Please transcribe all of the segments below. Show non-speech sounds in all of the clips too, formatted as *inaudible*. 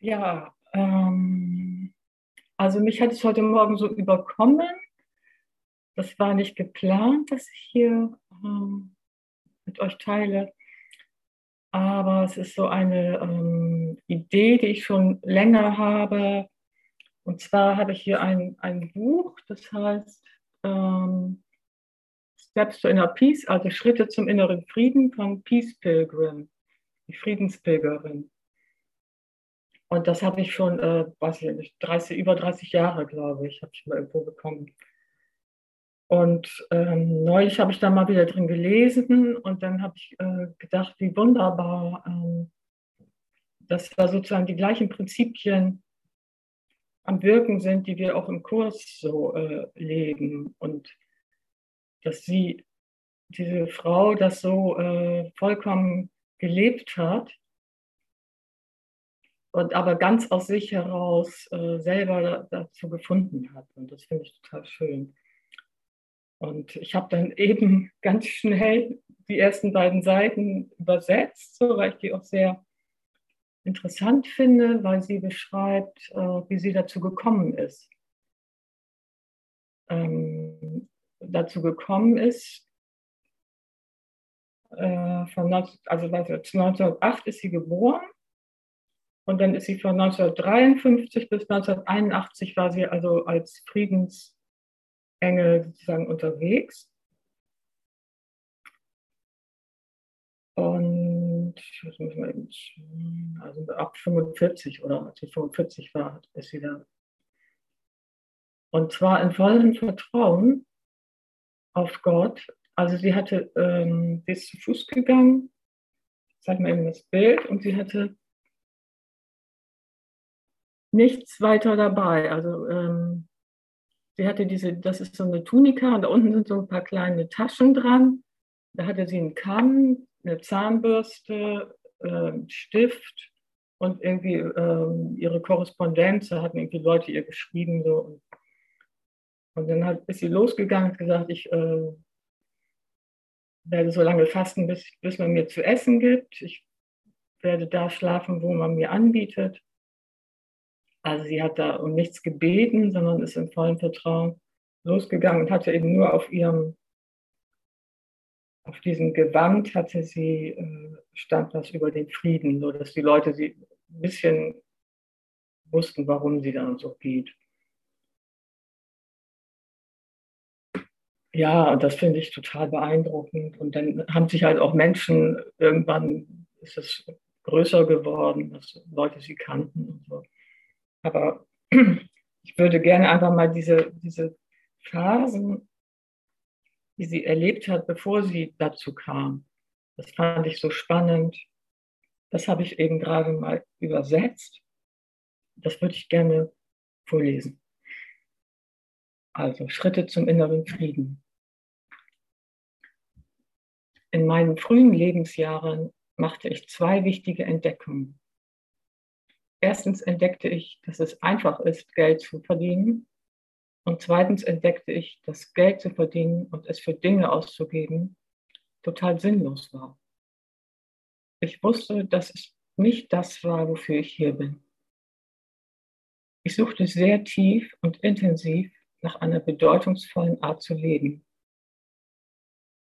Ja, ähm, also mich hat es heute Morgen so überkommen. Das war nicht geplant, dass ich hier ähm, mit euch teile. Aber es ist so eine ähm, Idee, die ich schon länger habe. Und zwar habe ich hier ein, ein Buch, das heißt ähm, Steps to Inner Peace, also Schritte zum inneren Frieden von Peace Pilgrim, die Friedenspilgerin. Und das habe ich schon, äh, weiß ich nicht, 30, über 30 Jahre, glaube ich, habe ich mal irgendwo bekommen. Und ähm, neulich habe ich da mal wieder drin gelesen und dann habe ich äh, gedacht, wie wunderbar, ähm, dass da sozusagen die gleichen Prinzipien am Wirken sind, die wir auch im Kurs so äh, leben. Und dass sie, diese Frau, das so äh, vollkommen gelebt hat und aber ganz aus sich heraus äh, selber dazu gefunden hat. Und das finde ich total schön. Und ich habe dann eben *laughs* ganz schnell die ersten beiden Seiten übersetzt, so, weil ich die auch sehr interessant finde, weil sie beschreibt, äh, wie sie dazu gekommen ist. Ähm, dazu gekommen ist, äh, von 19, also 1908 ist sie geboren und dann ist sie von 1953 bis 1981 war sie also als Friedensengel sozusagen unterwegs. Und also ab 45 oder als sie 45 war, ist sie da. Und zwar in vollem Vertrauen auf Gott. Also sie hatte, ähm, sie ist zu Fuß gegangen, ich zeige mal eben das Bild, und sie hatte nichts weiter dabei. Also ähm, sie hatte diese, das ist so eine Tunika und da unten sind so ein paar kleine Taschen dran. Da hatte sie einen Kamm, eine Zahnbürste, äh, Stift und irgendwie äh, ihre Korrespondenz. Da hatten irgendwie Leute ihr geschrieben. So. Und, und dann hat, ist sie losgegangen und gesagt, ich äh, werde so lange fasten, bis, bis man mir zu essen gibt. Ich werde da schlafen, wo man mir anbietet. Also sie hat da um nichts gebeten, sondern ist im vollen Vertrauen losgegangen und hatte eben nur auf ihrem, auf diesem Gewand hatte sie, äh, stand was über den Frieden, so dass die Leute sie ein bisschen wussten, warum sie dann so geht. Ja, das finde ich total beeindruckend. Und dann haben sich halt auch Menschen, irgendwann ist es größer geworden, dass Leute sie kannten und so. Aber *clears throat* ich würde gerne einfach mal diese, diese Phasen, die sie erlebt hat, bevor sie dazu kam, das fand ich so spannend. Das habe ich eben gerade mal übersetzt. Das würde ich gerne vorlesen. Also Schritte zum inneren Frieden. In meinen frühen Lebensjahren machte ich zwei wichtige Entdeckungen. Erstens entdeckte ich, dass es einfach ist, Geld zu verdienen. Und zweitens entdeckte ich, dass Geld zu verdienen und es für Dinge auszugeben total sinnlos war. Ich wusste, dass es nicht das war, wofür ich hier bin. Ich suchte sehr tief und intensiv nach einer bedeutungsvollen Art zu leben.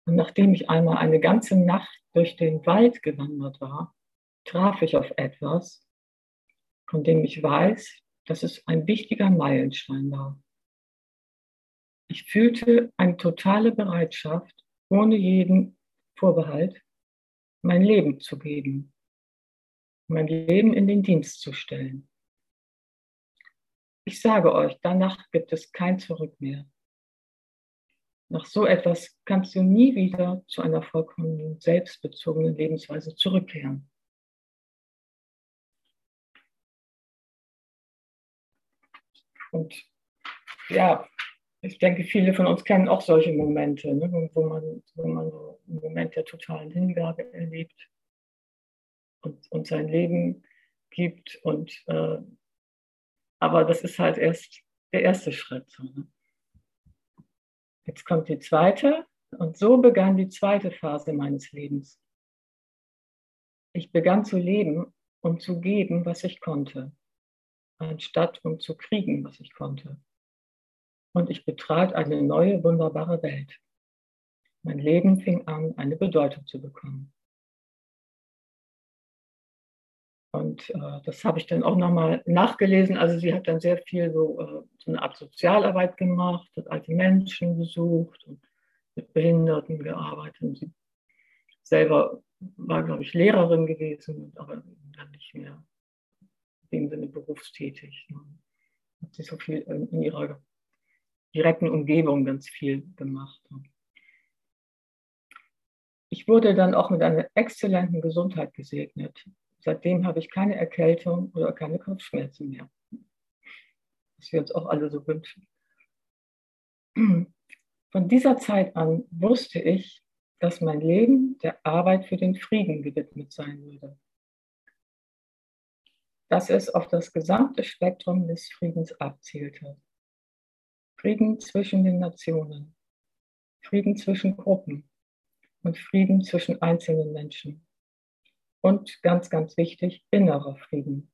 Und nachdem ich einmal eine ganze Nacht durch den Wald gewandert war, traf ich auf etwas, von dem ich weiß, dass es ein wichtiger Meilenstein war. Ich fühlte eine totale Bereitschaft, ohne jeden Vorbehalt, mein Leben zu geben, mein Leben in den Dienst zu stellen. Ich sage euch, danach gibt es kein Zurück mehr. Nach so etwas kannst du nie wieder zu einer vollkommen selbstbezogenen Lebensweise zurückkehren. Und ja, ich denke, viele von uns kennen auch solche Momente, ne, wo, man, wo man so einen Moment der totalen Hingabe erlebt und, und sein Leben gibt. Und, äh, aber das ist halt erst der erste Schritt. Ne? Jetzt kommt die zweite und so begann die zweite Phase meines Lebens. Ich begann zu leben und zu geben, was ich konnte anstatt um zu kriegen, was ich konnte. Und ich betrat eine neue, wunderbare Welt. Mein Leben fing an, eine Bedeutung zu bekommen. Und äh, das habe ich dann auch nochmal nachgelesen. Also sie hat dann sehr viel so, äh, so eine Art Sozialarbeit gemacht, hat alte Menschen besucht und mit Behinderten gearbeitet. Und sie selber war, glaube ich, Lehrerin gewesen, aber dann nicht mehr dem Sinne berufstätig. Ne? Hat sie so viel in ihrer direkten Umgebung ganz viel gemacht. Ne? Ich wurde dann auch mit einer exzellenten Gesundheit gesegnet. Seitdem habe ich keine Erkältung oder keine Kopfschmerzen mehr. Was wir uns auch alle so wünschen. Von dieser Zeit an wusste ich, dass mein Leben der Arbeit für den Frieden gewidmet sein würde. Dass es auf das gesamte Spektrum des Friedens abzielte. Frieden zwischen den Nationen, Frieden zwischen Gruppen und Frieden zwischen einzelnen Menschen. Und ganz, ganz wichtig, innerer Frieden.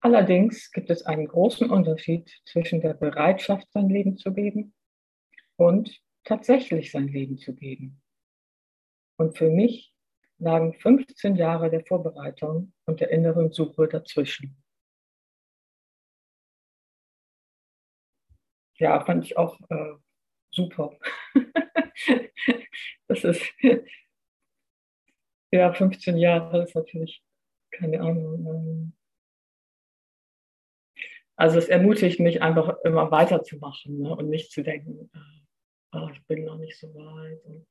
Allerdings gibt es einen großen Unterschied zwischen der Bereitschaft, sein Leben zu geben und tatsächlich sein Leben zu geben. Und für mich lagen 15 Jahre der Vorbereitung und der inneren Suche dazwischen. Ja, fand ich auch äh, super. *laughs* das ist ja, 15 Jahre ist natürlich keine Ahnung. Ähm. Also es ermutigt mich einfach immer weiterzumachen ne? und nicht zu denken, oh, ich bin noch nicht so weit und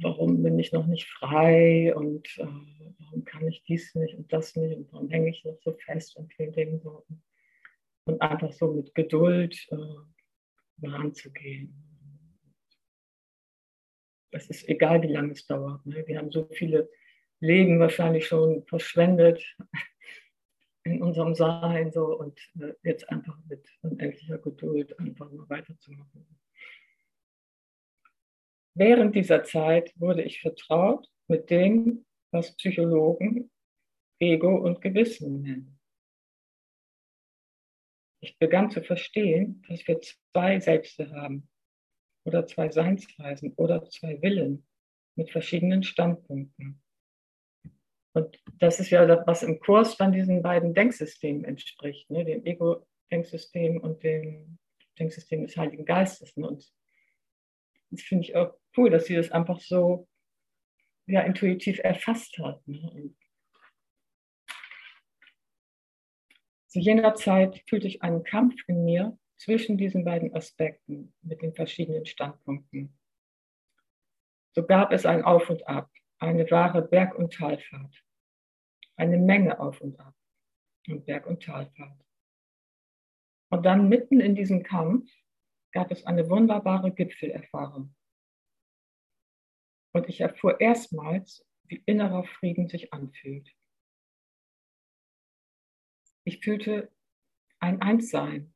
warum bin ich noch nicht frei und äh, warum kann ich dies nicht und das nicht und warum hänge ich noch so fest und vielen Dingen so. Und einfach so mit Geduld äh, ranzugehen es ist egal, wie lange es dauert. Ne? Wir haben so viele Leben wahrscheinlich schon verschwendet *laughs* in unserem Sein so und äh, jetzt einfach mit unendlicher Geduld einfach mal weiterzumachen. Während dieser Zeit wurde ich vertraut mit dem, was Psychologen Ego und Gewissen nennen. Ich begann zu verstehen, dass wir zwei Selbste haben oder zwei Seinsweisen oder zwei Willen mit verschiedenen Standpunkten. Und das ist ja das, was im Kurs dann diesen beiden Denksystemen entspricht, ne? dem Ego-Denksystem und dem Denksystem des Heiligen Geistes. Und das finde ich auch cool, dass sie das einfach so ja, intuitiv erfasst hat. Ne? Zu jener Zeit fühlte ich einen Kampf in mir zwischen diesen beiden Aspekten mit den verschiedenen Standpunkten. So gab es ein Auf und Ab, eine wahre Berg- und Talfahrt, eine Menge Auf und Ab und Berg- und Talfahrt. Und dann mitten in diesem Kampf gab es eine wunderbare Gipfelerfahrung. Und ich erfuhr erstmals, wie innerer Frieden sich anfühlt. Ich fühlte ein Einssein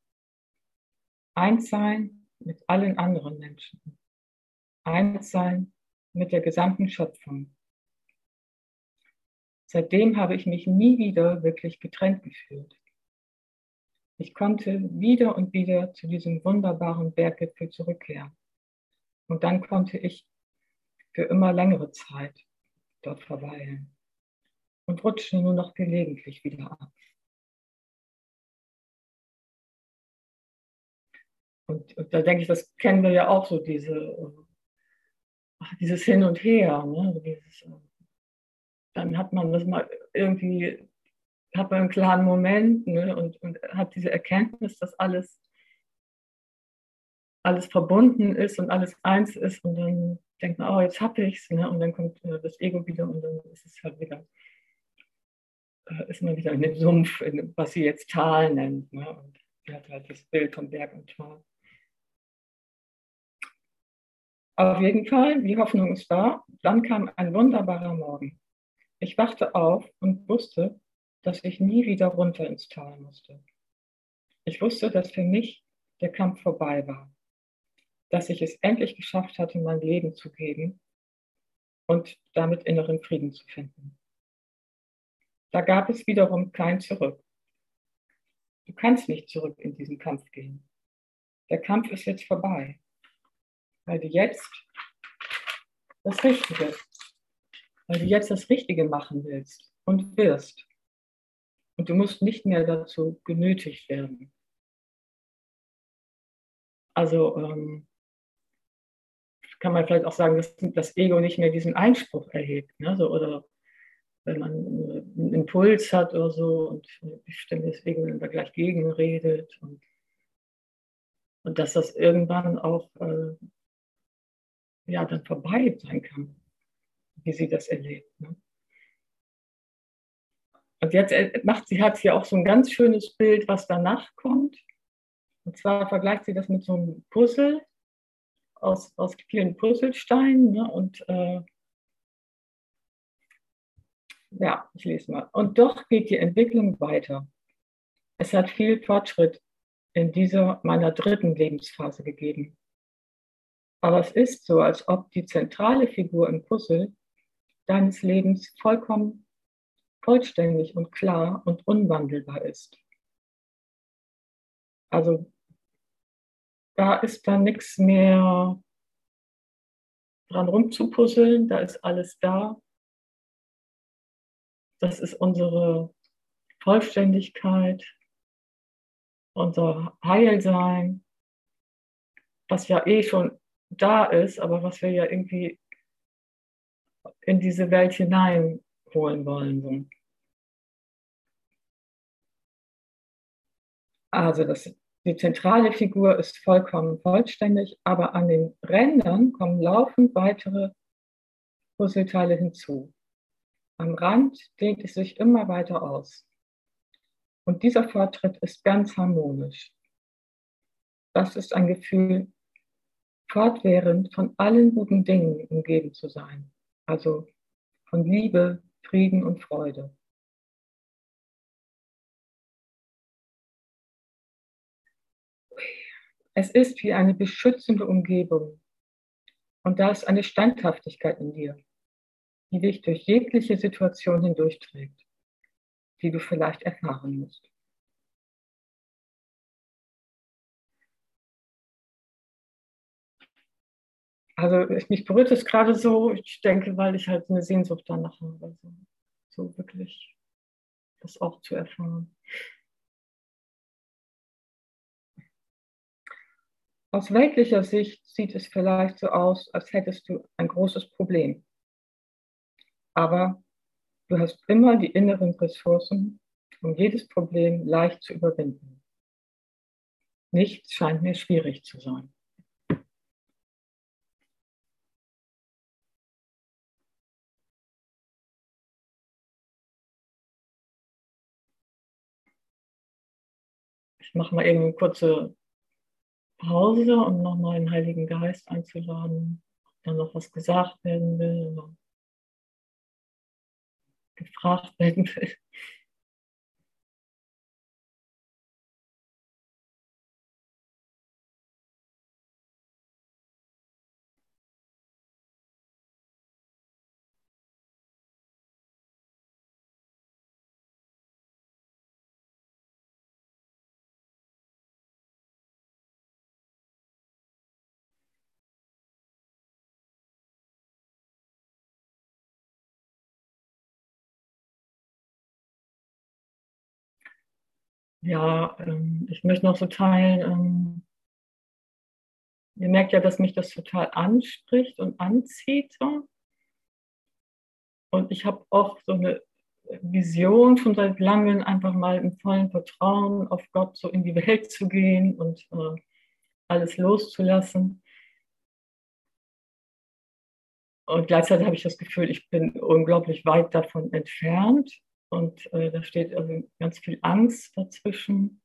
Eins sein mit allen anderen Menschen. Eins sein mit der gesamten Schöpfung. Seitdem habe ich mich nie wieder wirklich getrennt gefühlt. Ich konnte wieder und wieder zu diesem wunderbaren Berggipfel zurückkehren. Und dann konnte ich für immer längere Zeit dort verweilen und rutschte nur noch gelegentlich wieder ab. Und, und, da denke ich, das kennen wir ja auch so, diese, äh, dieses Hin und Her. Ne? Dieses, äh, dann hat man das mal irgendwie, man einen klaren Moment ne? und, und hat diese Erkenntnis, dass alles, alles verbunden ist und alles eins ist. Und dann denkt man, oh, jetzt habe ich es. Ne? Und dann kommt äh, das Ego wieder und dann ist es halt wieder ist man wieder in dem Sumpf, in, was sie jetzt Tal nennt. Ne? Und sie hat halt das Bild vom Berg und Tal. Auf jeden Fall, die Hoffnung ist da. Dann kam ein wunderbarer Morgen. Ich wachte auf und wusste, dass ich nie wieder runter ins Tal musste. Ich wusste, dass für mich der Kampf vorbei war, dass ich es endlich geschafft hatte, mein Leben zu geben und damit inneren Frieden zu finden. da gab es wiederum kein Zurück. Du kannst nicht zurück in diesen Kampf gehen. Der Kampf ist jetzt vorbei, weil du jetzt das Richtige, weil du jetzt das Richtige machen willst und wirst. Und du musst nicht mehr dazu genötigt werden. Also ähm, kann man vielleicht auch sagen, dass das Ego nicht mehr diesen Einspruch erhebt. Ne? So, oder wenn man einen Impuls hat oder so und bestimmtes Ego dann da gleich gegenredet. Und, und dass das irgendwann auch äh, ja, dann vorbei sein kann, wie sie das erlebt. Ne? Und jetzt äh, macht sie, hat sie auch so ein ganz schönes Bild, was danach kommt. Und zwar vergleicht sie das mit so einem Puzzle aus, aus vielen Puzzlesteinen. Ne? Und äh, ja, ich lese mal. Und doch geht die Entwicklung weiter. Es hat viel Fortschritt in dieser meiner dritten Lebensphase gegeben. Aber es ist so, als ob die zentrale Figur im Puzzle deines Lebens vollkommen vollständig und klar und unwandelbar ist. Also da ist dann nichts mehr dran rumzupuzzeln, da ist alles da. Das ist unsere Vollständigkeit, unser Heilsein, was ja eh schon da ist, aber was wir ja irgendwie in diese Welt hineinholen wollen. Also das die zentrale Figur ist vollkommen vollständig, aber an den Rändern kommen laufend weitere Puzzleteile hinzu. Am Rand dehnt es sich immer weiter aus. Und dieser Fortschritt ist ganz harmonisch. Das ist ein Gefühl, fortwährend von allen guten Dingen umgeben zu sein. Also von Liebe, Frieden und Freude. Es ist wie eine beschützende Umgebung. Und da ist eine Standhaftigkeit in dir, die dich durch jegliche Situation hindurchträgt, die du vielleicht erfahren musst. Also mich berührt es gerade so, ich denke, weil ich halt eine Sehnsucht danach habe, so, so wirklich das auch zu erfahren. Aus weltlicher Sicht sieht es vielleicht so aus, als hättest du ein großes Problem. Aber du hast immer die inneren Ressourcen, um jedes Problem leicht zu überwinden. Nichts scheint mir schwierig zu sein. Ich mache mal eben eine kurze Pause und nochmal den Heiligen Geist einzuladen, ob da noch was gesagt werden will oder gefragt werden will. Ja, ähm, ich möchte noch so teilen, ähm, ihr merkt ja, dass mich das total anspricht und anzieht. Und ich habe auch so eine Vision schon seit langem, einfach mal im vollen Vertrauen auf Gott so in die Welt zu gehen und äh, alles loszulassen. Und gleichzeitig habe ich das Gefühl, ich bin unglaublich weit davon entfernt. Und äh, da steht also ganz viel Angst dazwischen,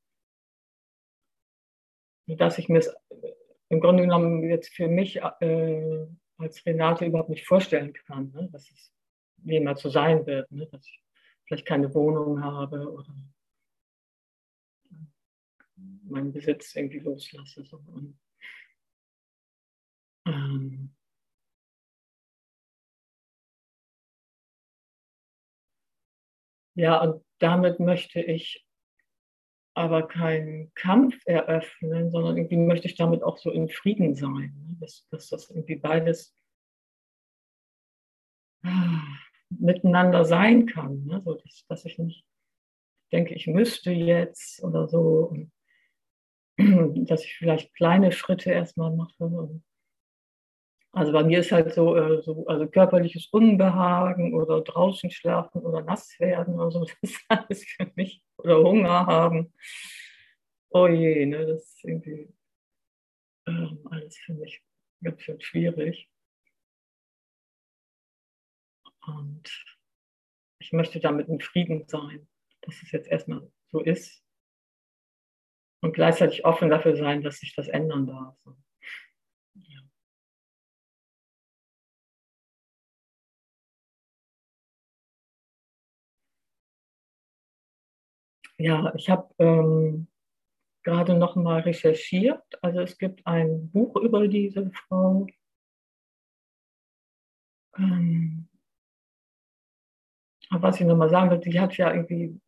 dass ich mir es äh, im Grunde genommen jetzt für mich äh, als Renate überhaupt nicht vorstellen kann, ne? dass es jemals so sein wird, ne? dass ich vielleicht keine Wohnung habe oder meinen Besitz irgendwie loslasse. So. Und, ähm, Ja, und damit möchte ich aber keinen Kampf eröffnen, sondern irgendwie möchte ich damit auch so in Frieden sein. Ne? Dass, dass das irgendwie beides ah, miteinander sein kann. Ne? So, dass, dass ich nicht denke, ich müsste jetzt oder so. Und *clears throat* dass ich vielleicht kleine Schritte erstmal mache. Also bei mir ist halt so, äh, so also körperliches Unbehagen oder draußen schlafen oder nass werden oder so, *laughs* das ist alles für mich. Oder Hunger haben. Oh je, ne, das ist irgendwie ähm, alles für mich ganz schön schwierig. Und ich möchte damit in Frieden sein, dass es jetzt erstmal so ist und gleichzeitig offen dafür sein, dass sich das ändern darf. Ja, ich habe ähm, gerade noch mal recherchiert. Also es gibt ein Buch über diese Frau. Ähm, was ich noch mal sagen will, die hat ja irgendwie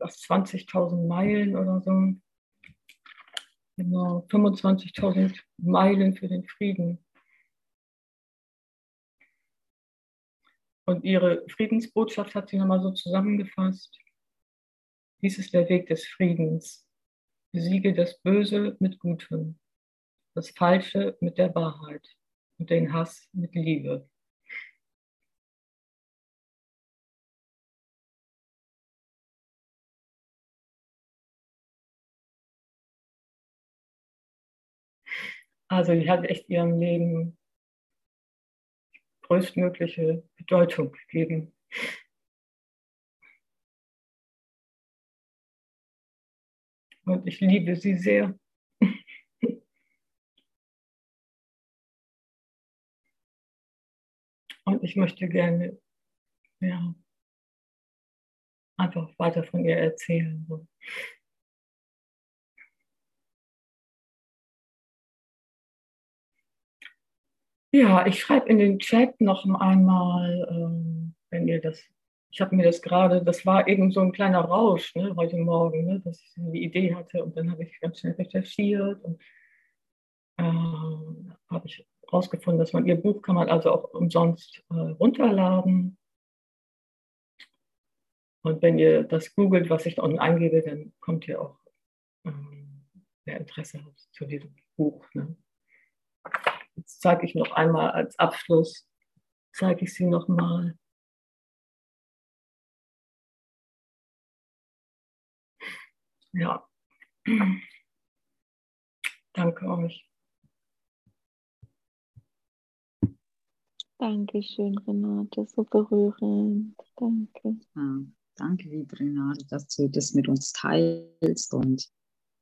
20.000 Meilen oder so Genau, 25.000 Meilen für den Frieden. Und ihre Friedensbotschaft hat sie nochmal so zusammengefasst. Dies ist der Weg des Friedens. Besiege das Böse mit Gutem, das Falsche mit der Wahrheit und den Hass mit Liebe. Also die hat echt ihrem Leben größtmögliche Bedeutung gegeben. Und ich liebe sie sehr. Und ich möchte gerne ja, einfach weiter von ihr erzählen. Ja, ich schreibe in den Chat noch einmal, ähm, wenn ihr das, ich habe mir das gerade, das war eben so ein kleiner Rausch ne, heute Morgen, ne, dass ich die Idee hatte und dann habe ich ganz schnell recherchiert und äh, habe ich herausgefunden, dass man ihr Buch kann man also auch umsonst äh, runterladen. Und wenn ihr das googelt, was ich da unten eingebe, dann kommt ihr auch, ähm, wer Interesse hat zu diesem Buch. Ne? Jetzt zeige ich noch einmal als Abschluss, zeige ich sie noch Ja. Danke euch. Dankeschön, Renate, so berührend. Danke. Ja, danke, liebe Renate, dass du das mit uns teilst. Und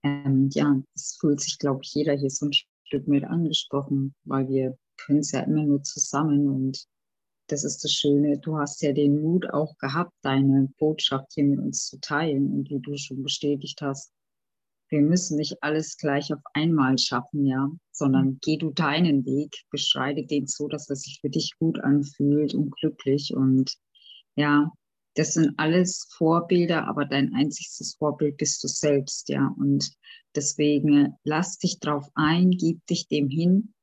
ähm, ja, es fühlt sich, glaube ich, jeder hier so ein Stück mit angesprochen, weil wir können es ja immer nur zusammen und das ist das Schöne. Du hast ja den Mut auch gehabt, deine Botschaft hier mit uns zu teilen und wie du schon bestätigt hast. Wir müssen nicht alles gleich auf einmal schaffen, ja, sondern geh du deinen Weg, beschreite den so, dass er sich für dich gut anfühlt und glücklich und ja, das sind alles Vorbilder, aber dein einziges Vorbild bist du selbst, ja. Und deswegen lass dich drauf ein, gib dich dem hin.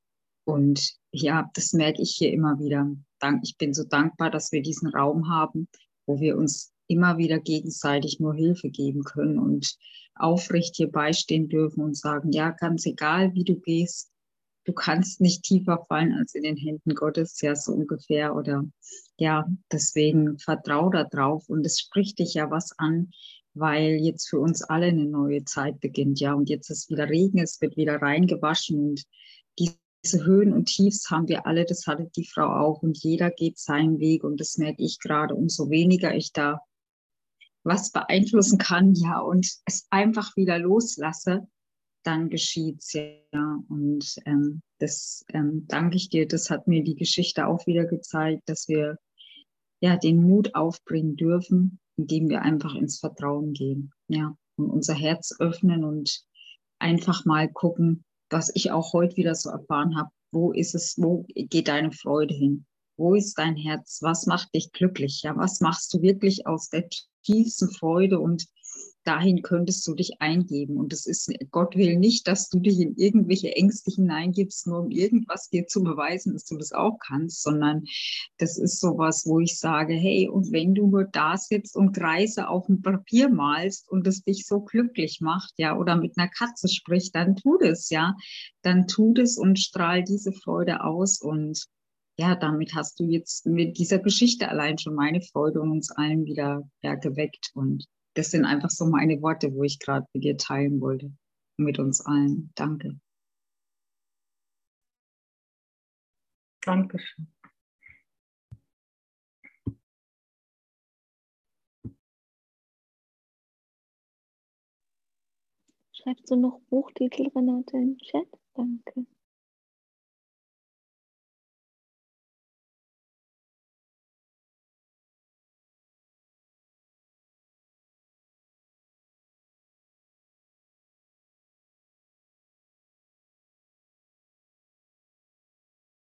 Und ja, das merke ich hier immer wieder. Ich bin so dankbar, dass wir diesen Raum haben, wo wir uns immer wieder gegenseitig nur Hilfe geben können und aufrecht hier beistehen dürfen und sagen, ja, ganz egal, wie du gehst, du kannst nicht tiefer fallen als in den Händen Gottes, ja, so ungefähr. Oder ja, deswegen vertrau da drauf. Und es spricht dich ja was an, weil jetzt für uns alle eine neue Zeit beginnt, ja. Und jetzt ist wieder Regen, es wird wieder reingewaschen und diese Höhen und Tiefs haben wir alle, das hatte die Frau auch und jeder geht seinen Weg und das merke ich gerade, umso weniger ich da was beeinflussen kann, ja, und es einfach wieder loslasse, dann geschieht's ja. Und ähm, das ähm, danke ich dir. Das hat mir die Geschichte auch wieder gezeigt, dass wir ja den Mut aufbringen dürfen, indem wir einfach ins Vertrauen gehen, ja, und unser Herz öffnen und einfach mal gucken, was ich auch heute wieder so erfahren habe. Wo ist es? Wo geht deine Freude hin? Wo ist dein Herz? Was macht dich glücklich? Ja, was machst du wirklich aus der tiefsten Freude und dahin könntest du dich eingeben. Und es ist, Gott will nicht, dass du dich in irgendwelche Ängste hineingibst, nur um irgendwas dir zu beweisen, dass du das auch kannst, sondern das ist sowas, wo ich sage, hey, und wenn du nur da sitzt und Kreise auf dem Papier malst und es dich so glücklich macht, ja, oder mit einer Katze spricht, dann tu das, ja, dann tu das und strahl diese Freude aus. Und ja, damit hast du jetzt mit dieser Geschichte allein schon meine Freude und uns allen wieder ja, geweckt. Und das sind einfach so meine Worte, wo ich gerade mit dir teilen wollte. Mit uns allen. Danke. Dankeschön. Schreibst du noch Buchtitel, Renate, im Chat? Danke.